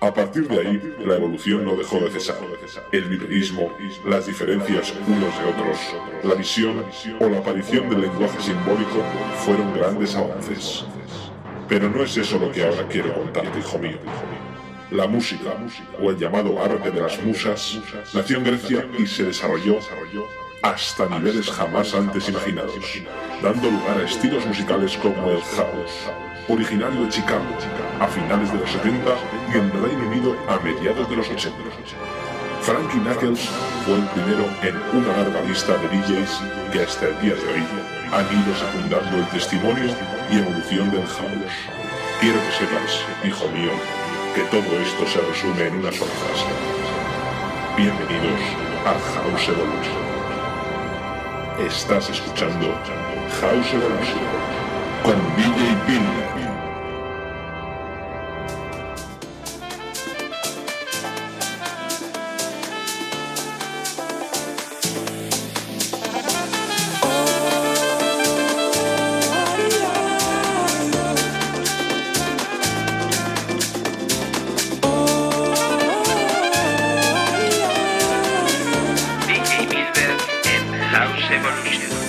A partir de ahí, la evolución no dejó de cesar. El biperismo, las diferencias unos de otros, la visión o la aparición del lenguaje simbólico fueron grandes avances. Pero no es eso lo que ahora quiero contarte, hijo mío. La música, o el llamado arte de las musas, nació en Grecia y se desarrolló hasta niveles jamás antes imaginados, dando lugar a estilos musicales como el house, originario de Chicago a finales de los 70 y en Reino Unido a mediados de los 80. Frankie Knuckles fue el primero en una larga lista de DJs que hasta el día de hoy han ido secundando el testimonio y evolución del house. Quiero que sepas, hijo mío, que todo esto se resume en una sola frase. Bienvenidos a House Evolution. Estás escuchando House Evolution con DJ seven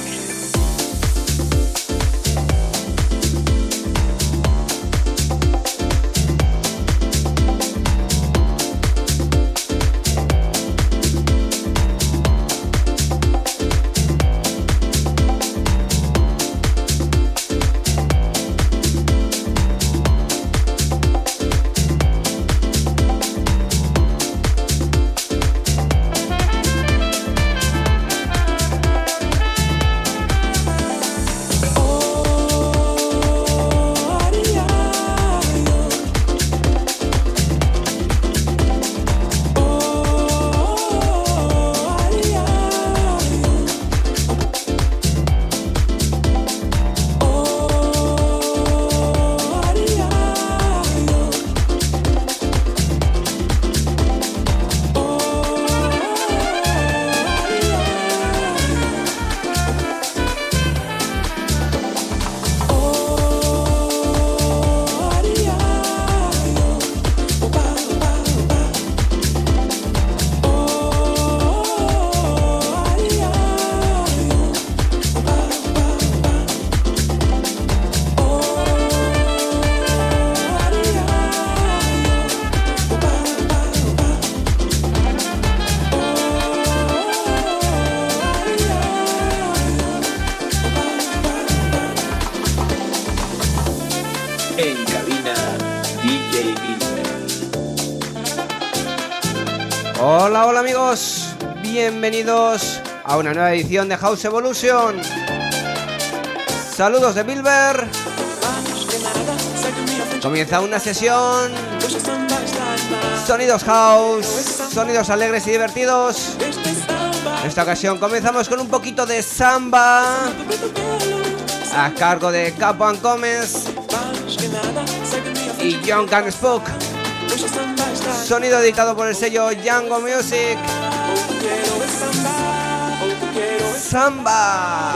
Bill. bienvenidos a una nueva edición de House Evolution. Saludos de Bilber. Comienza una sesión. Sonidos house, sonidos alegres y divertidos. En esta ocasión comenzamos con un poquito de samba a cargo de Capo Gómez y John Can Spook. Sonido editado por el sello Django Music. Samba.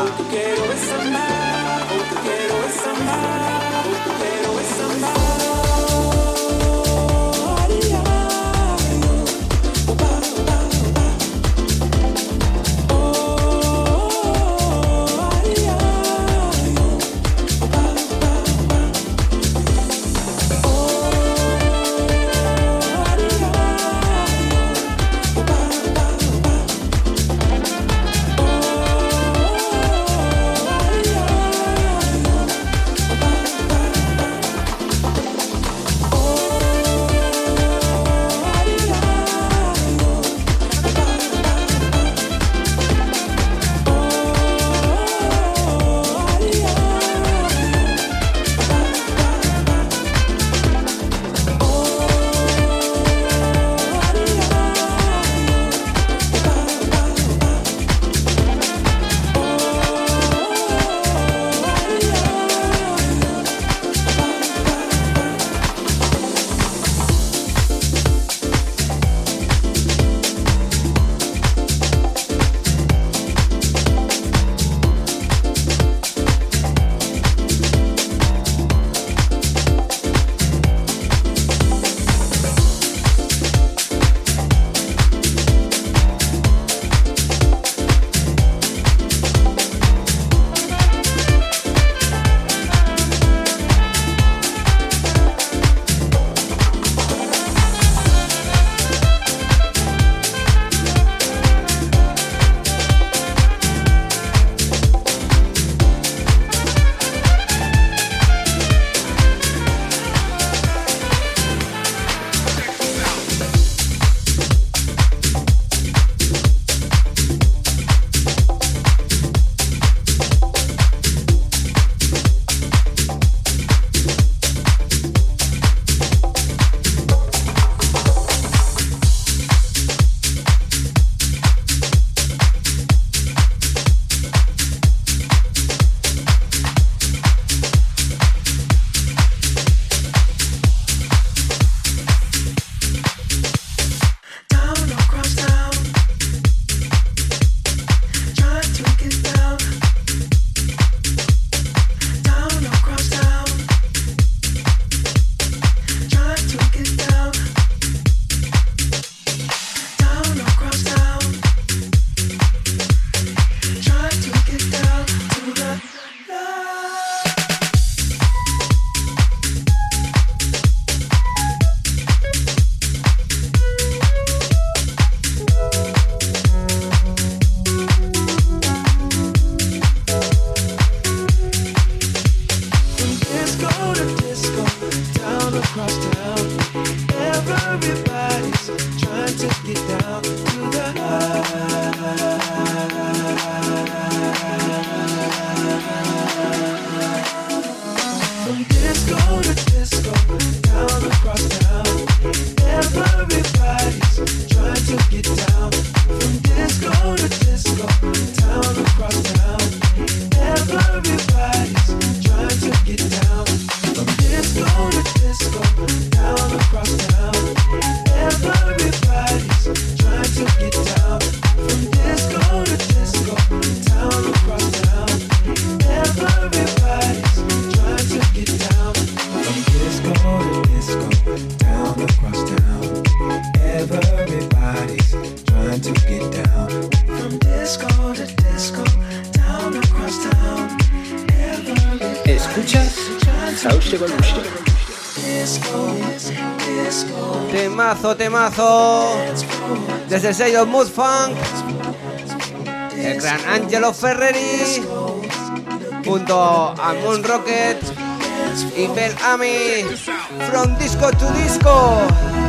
Funk. El gran Angelo Ferreri. Junto a Moon Rocket. Y Bel Ami. From Disco to Disco.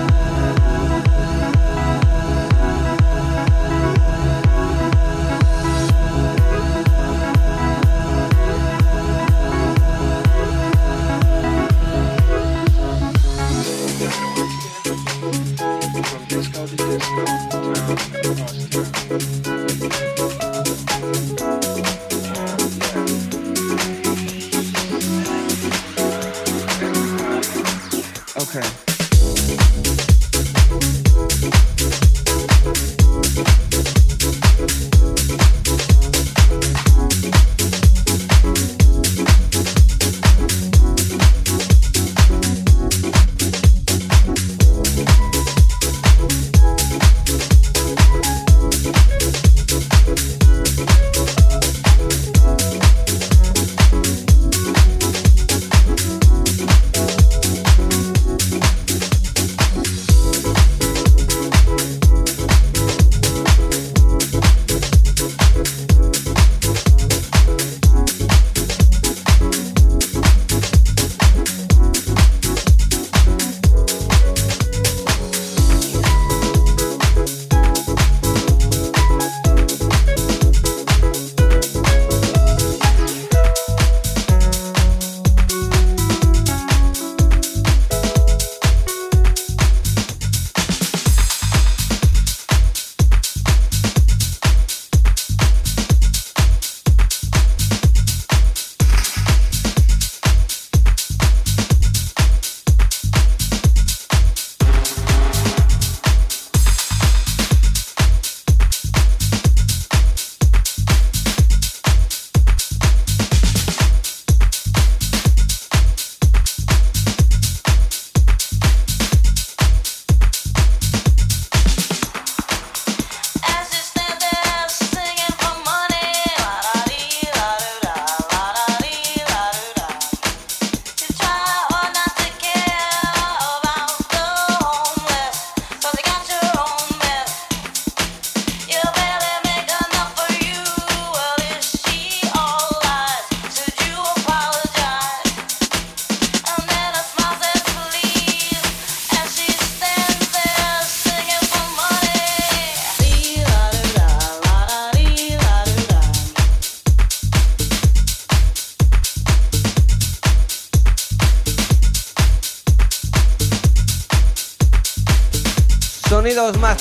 disco to disco, town to cross town.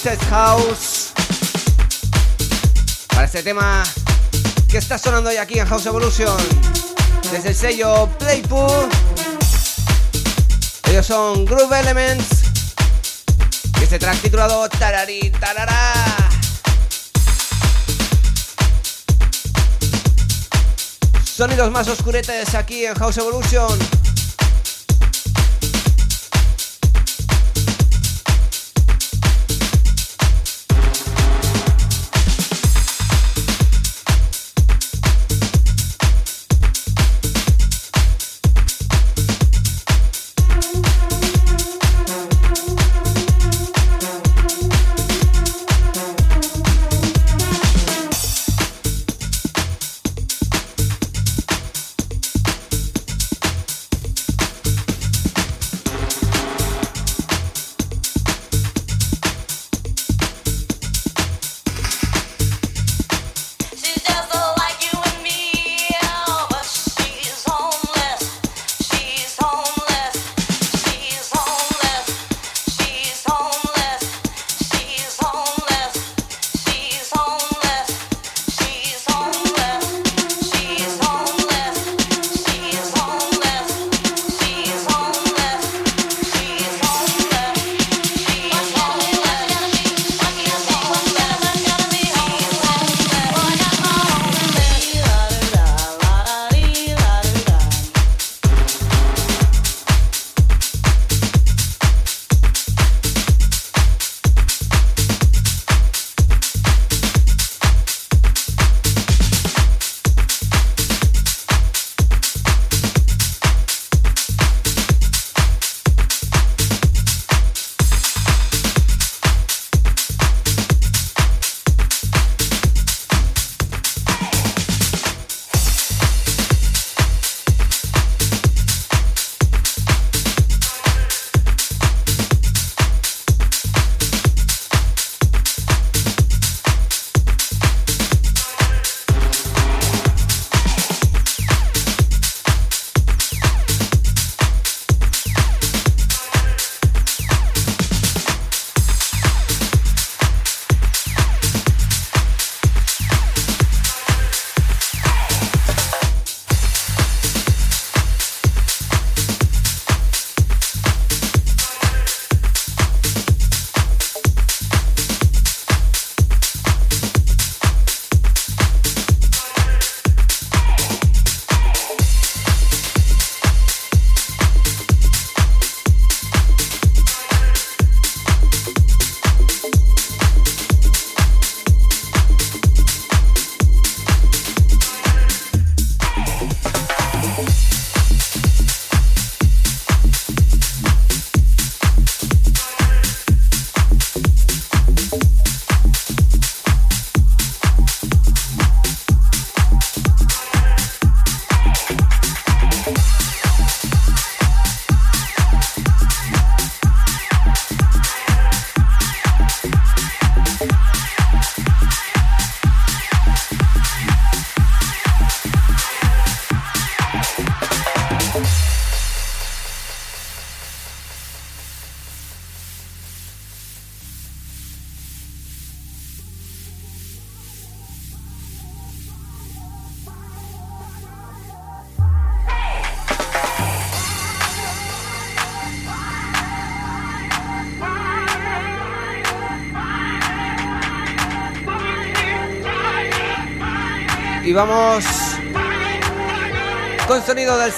House. Para este tema que está sonando hoy aquí en House Evolution. Desde el sello Playpool. Ellos son Groove Elements. Y este track titulado Tarari Tarara. Sonidos más oscuretes aquí en House Evolution.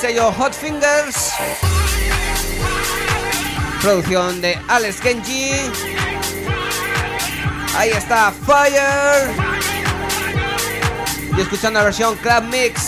Sello Hot Fingers. Producción de Alex Genji. Ahí está Fire. Y escuchando la versión Club Mix.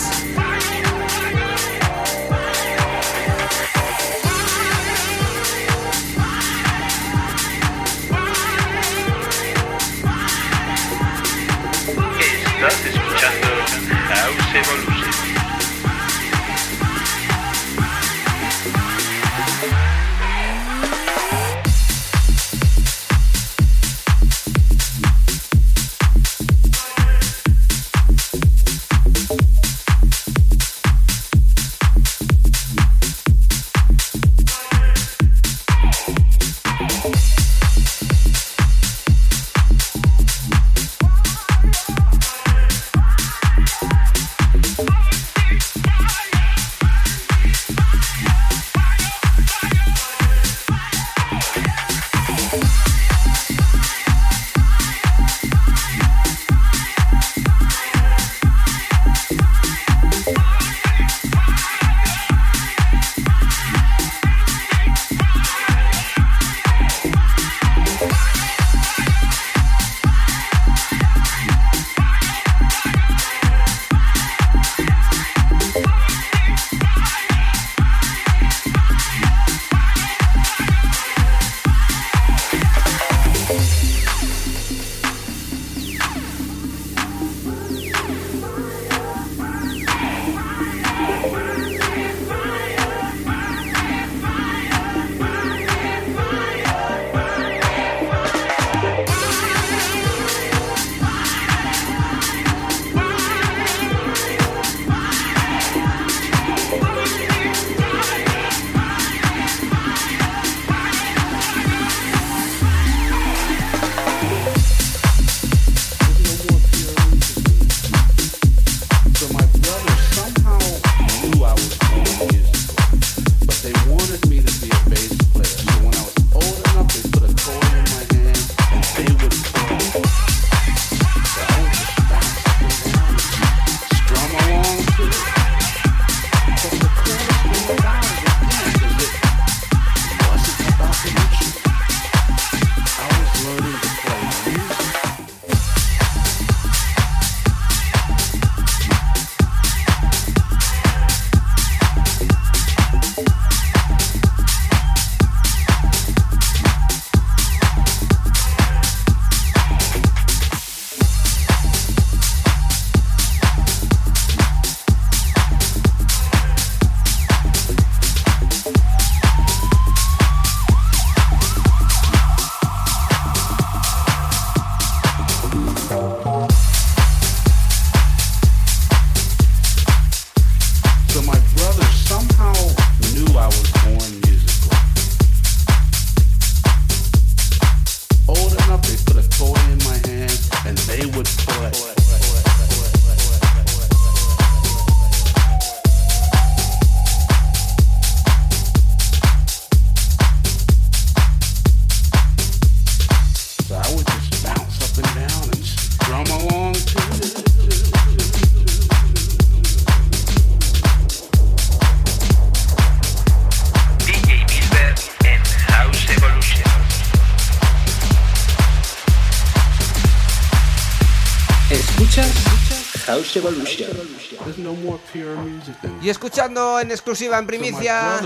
Y escuchando en exclusiva, en primicia,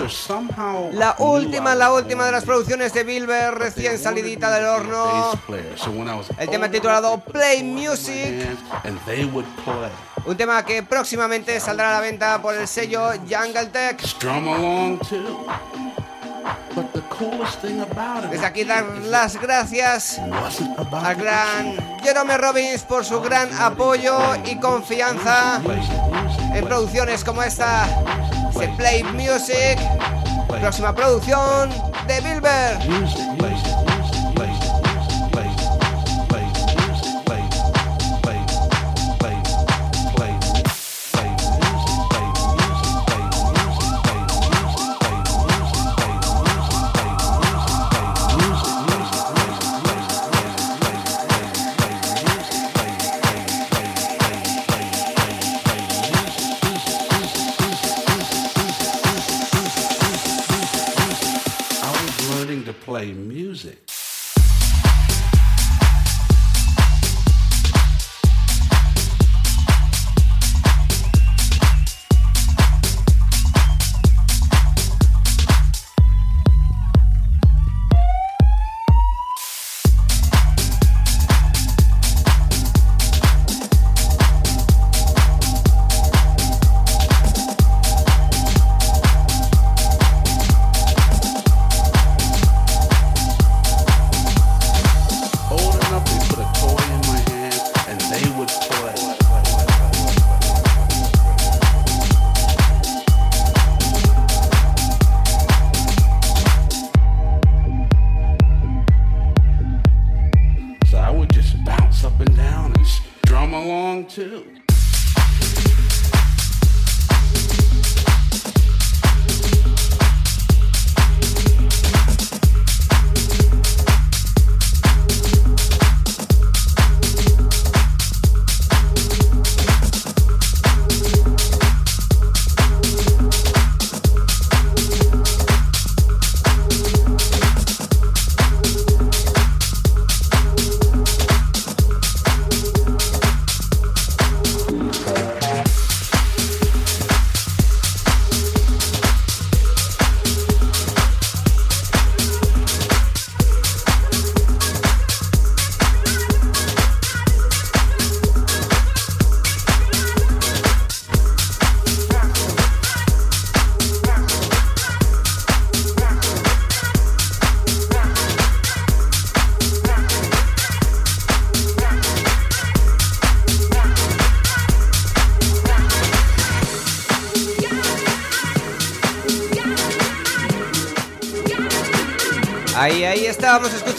la última, la última de las producciones de Bilber, recién salidita del horno. El tema titulado Play Music. Un tema que próximamente saldrá a la venta por el sello Jungle Tech. Desde aquí dar las gracias al gran Jerome Robbins por su gran apoyo y confianza en producciones como esta, The Play Music, próxima producción de Bilber.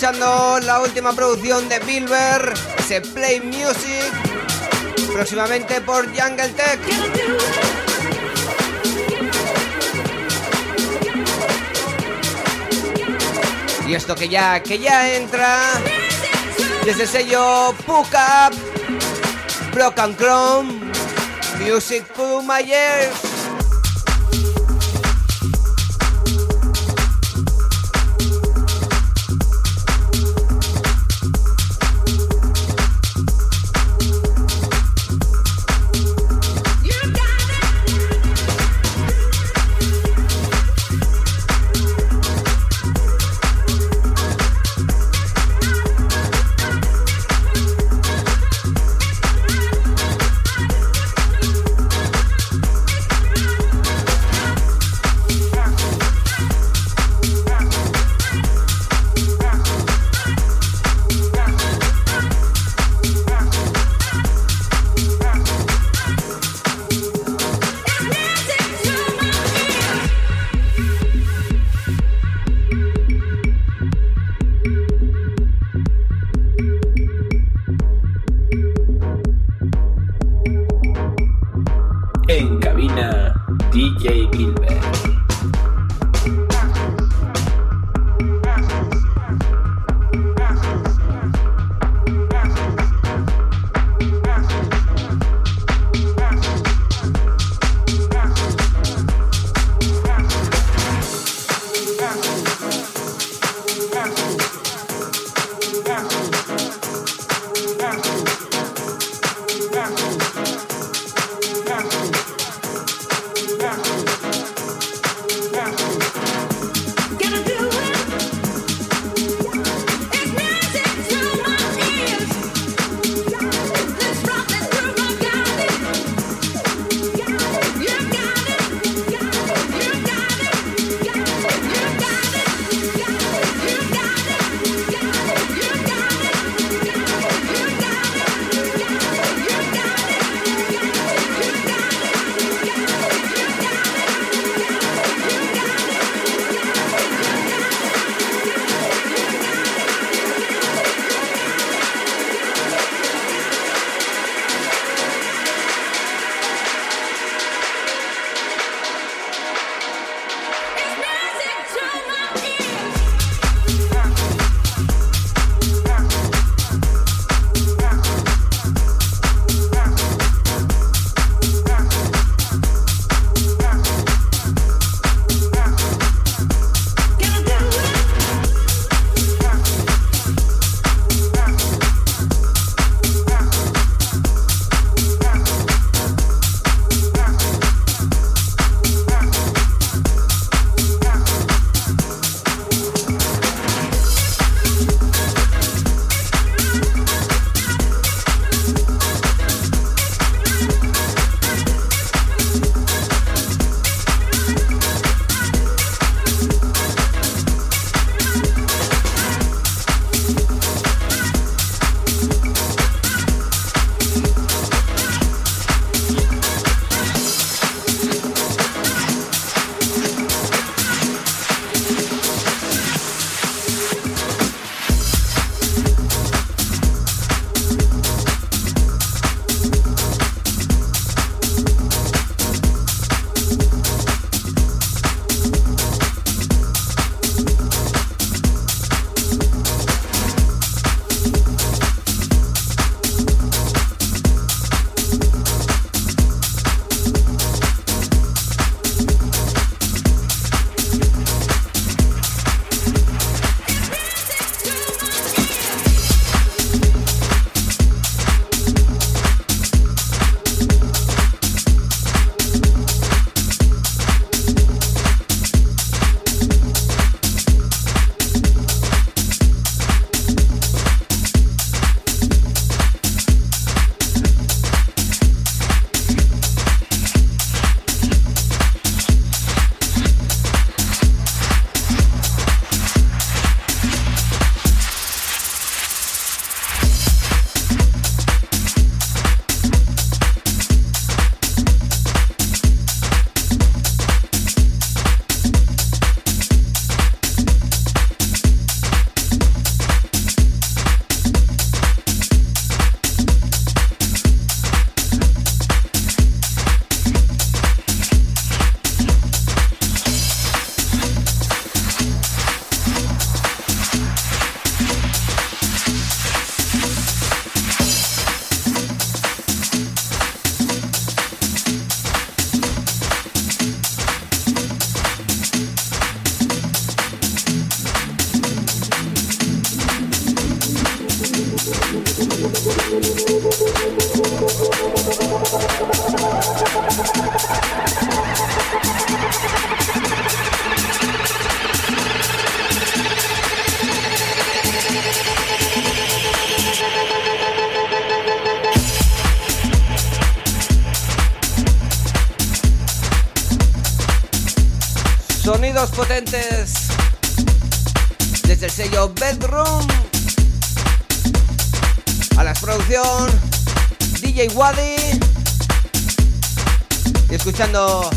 Escuchando la última producción de Bilber, ese Play Music, próximamente por Jungle Tech. Y esto que ya, que ya entra desde el sello Puck Up, Broken Chrome, Music for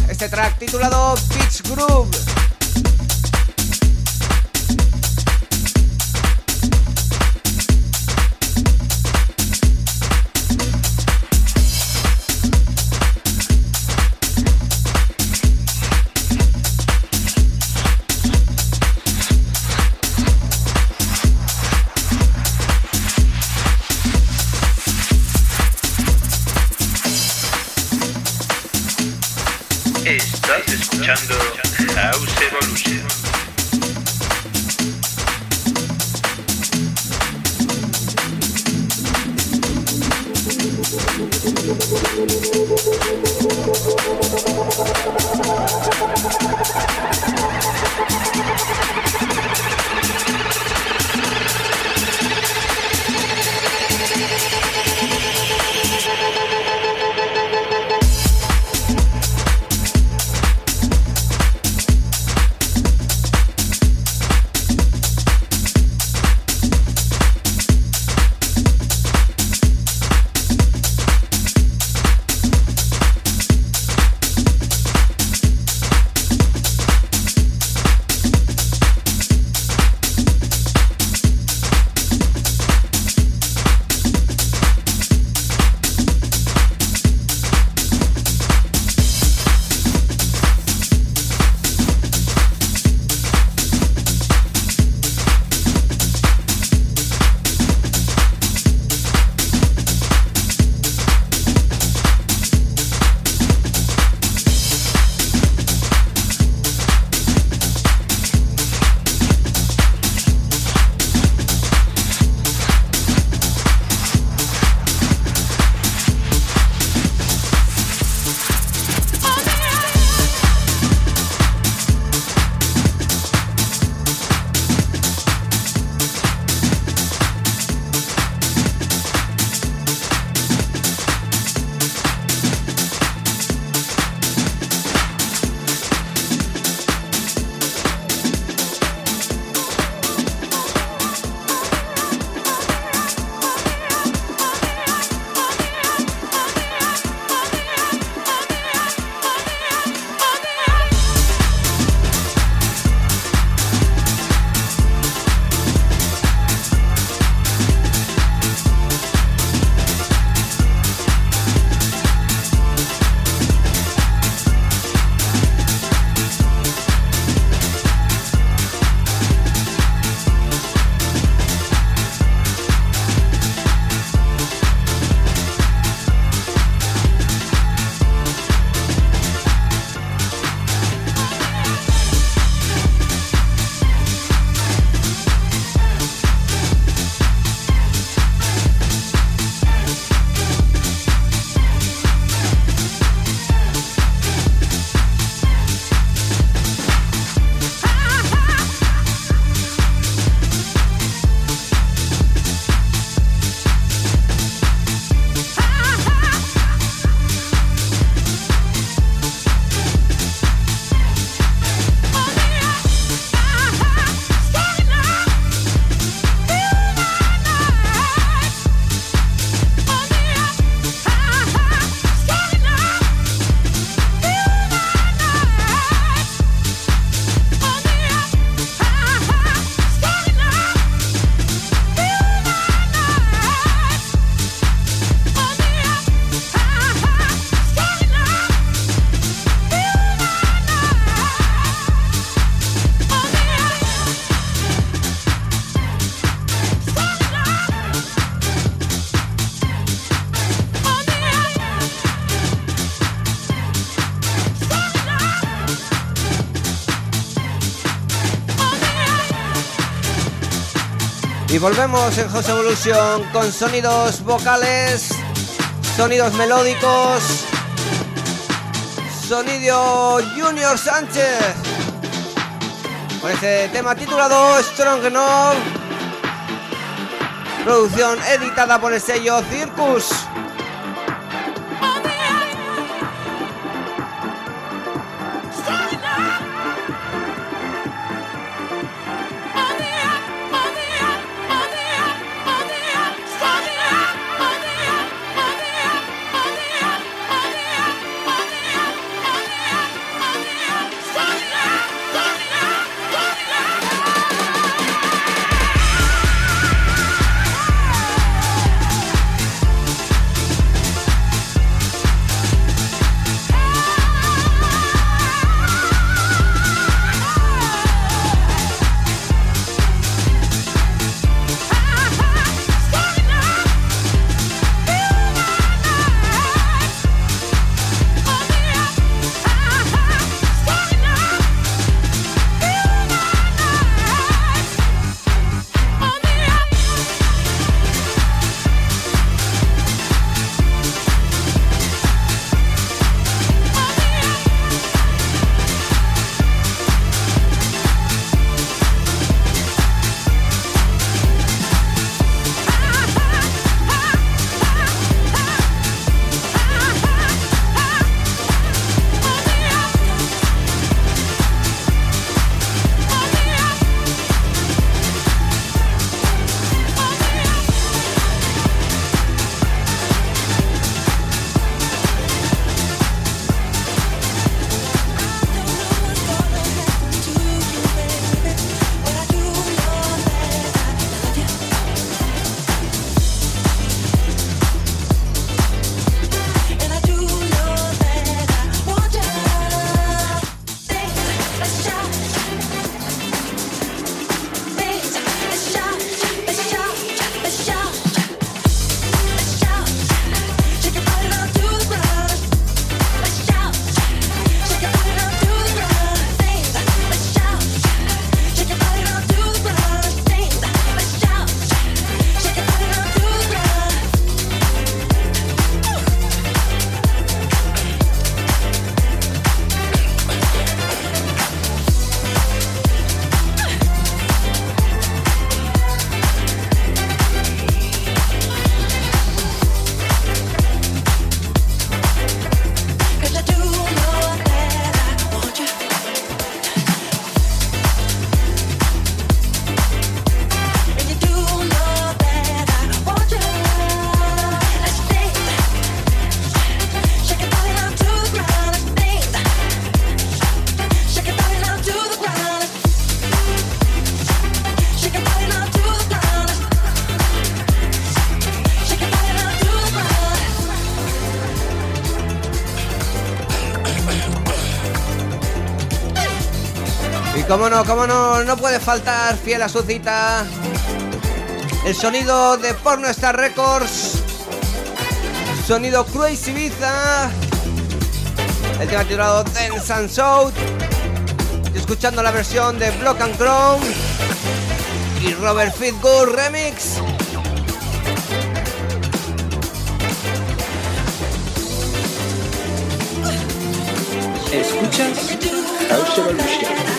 este track volvemos en House Evolution con sonidos vocales, sonidos melódicos, sonido Junior Sánchez. Con este tema titulado Strong Enough, producción editada por el sello Circus. Cómo no, cómo no, no puede faltar, fiel a su cita. El sonido de Porno Star Records. Sonido Crazy Ibiza. El tema titulado Dance and Shout. escuchando la versión de Block and Crown. Y Robert Fitgood Remix. Escuchas House Evolution.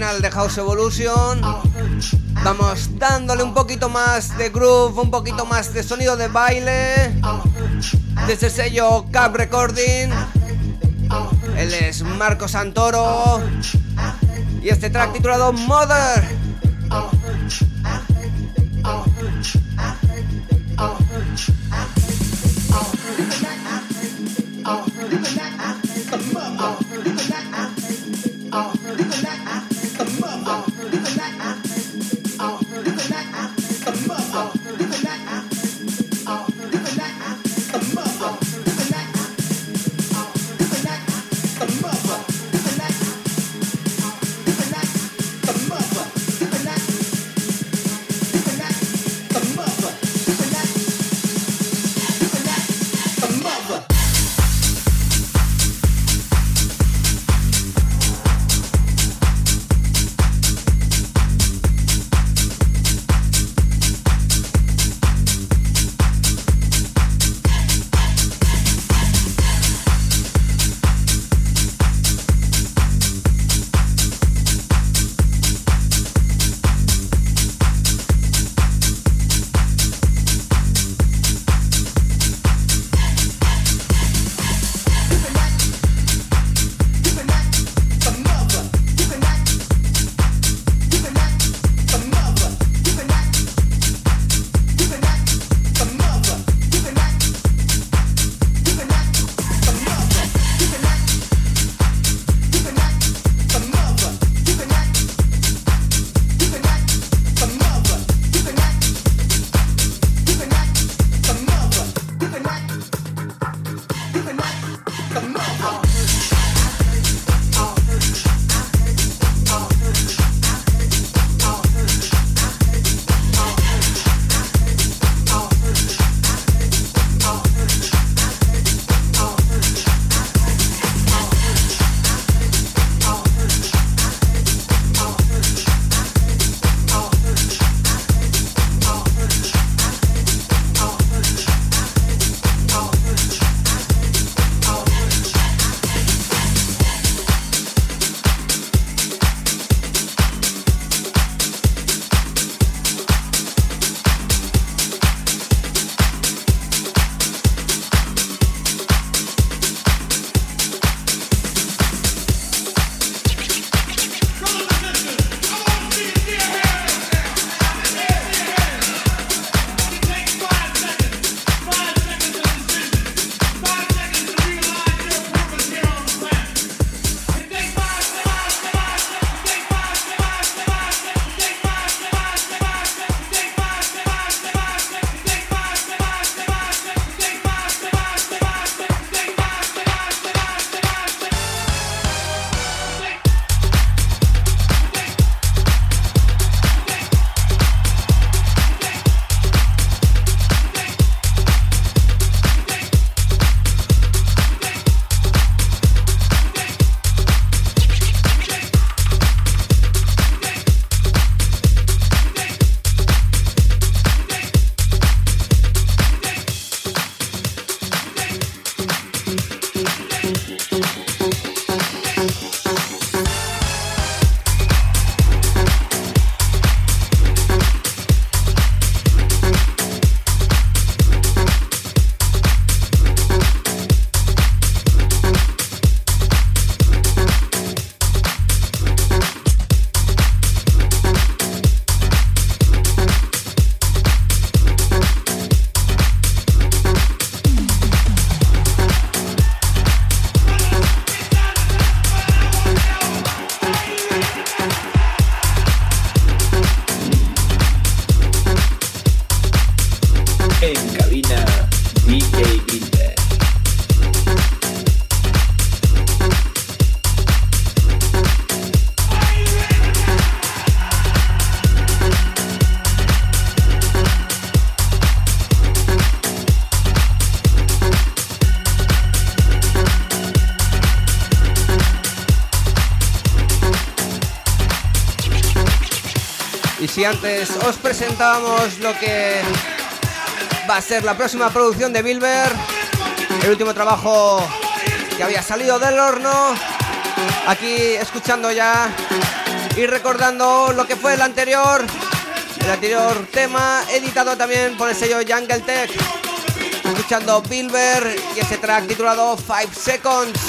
De House Evolution. Vamos dándole un poquito más de groove, un poquito más de sonido de baile. Desde el sello Cap Recording. Él es Marco Santoro. Y este track titulado Mother. Si antes os presentábamos lo que va a ser la próxima producción de Bilber, el último trabajo que había salido del horno, aquí escuchando ya y recordando lo que fue el anterior, el anterior tema editado también por el sello Jungle Tech, escuchando Bilber y ese track titulado 5 Seconds.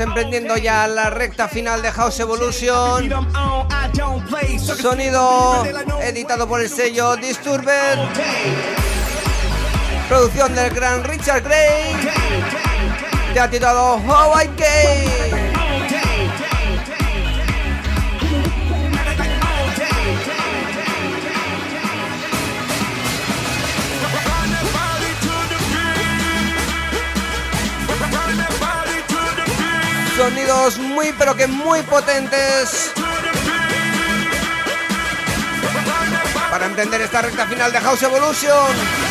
Emprendiendo ya la recta final de House Evolution. Sonido editado por el sello Disturbed. Producción del gran Richard Gray. Te ha titulado How I Sonidos muy pero que muy potentes. Para entender esta recta final de House Evolution.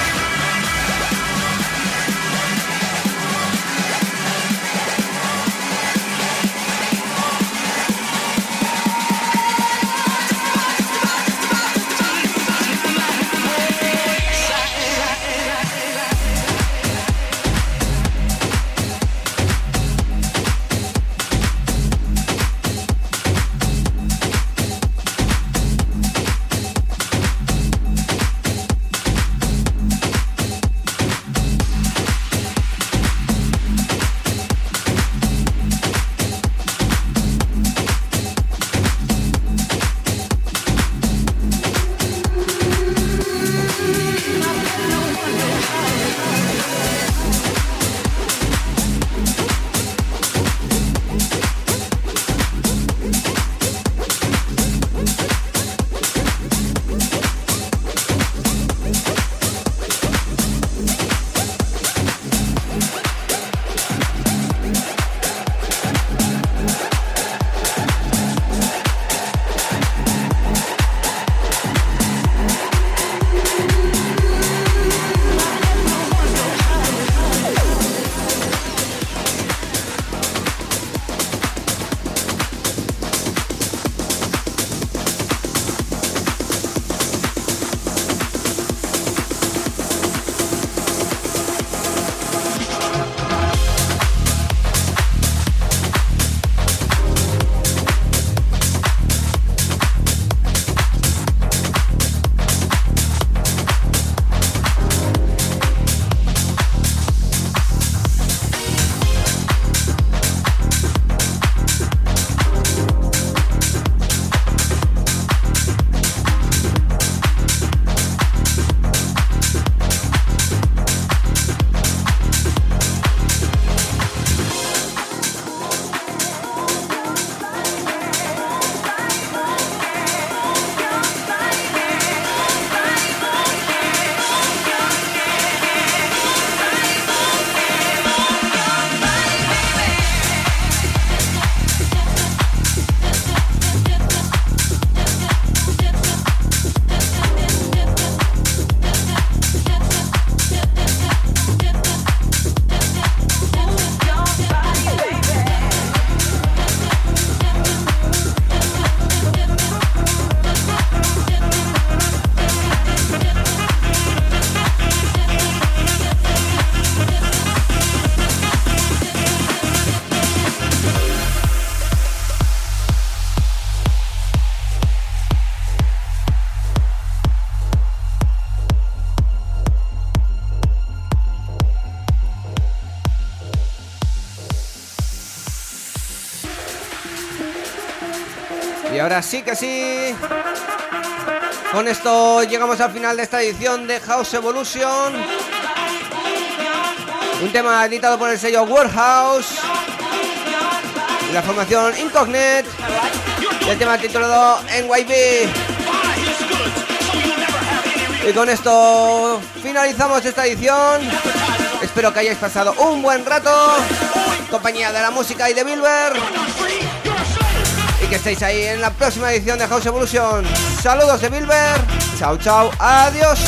Ahora sí que sí. Con esto llegamos al final de esta edición de House Evolution. Un tema editado por el sello Warehouse. Y la formación Incognet. el tema titulado NYB. Y con esto finalizamos esta edición. Espero que hayáis pasado un buen rato. Compañía de la música y de Bilber y que estéis ahí en la próxima edición de House Evolution. Saludos de Bilber. Chao, chao. Adiós.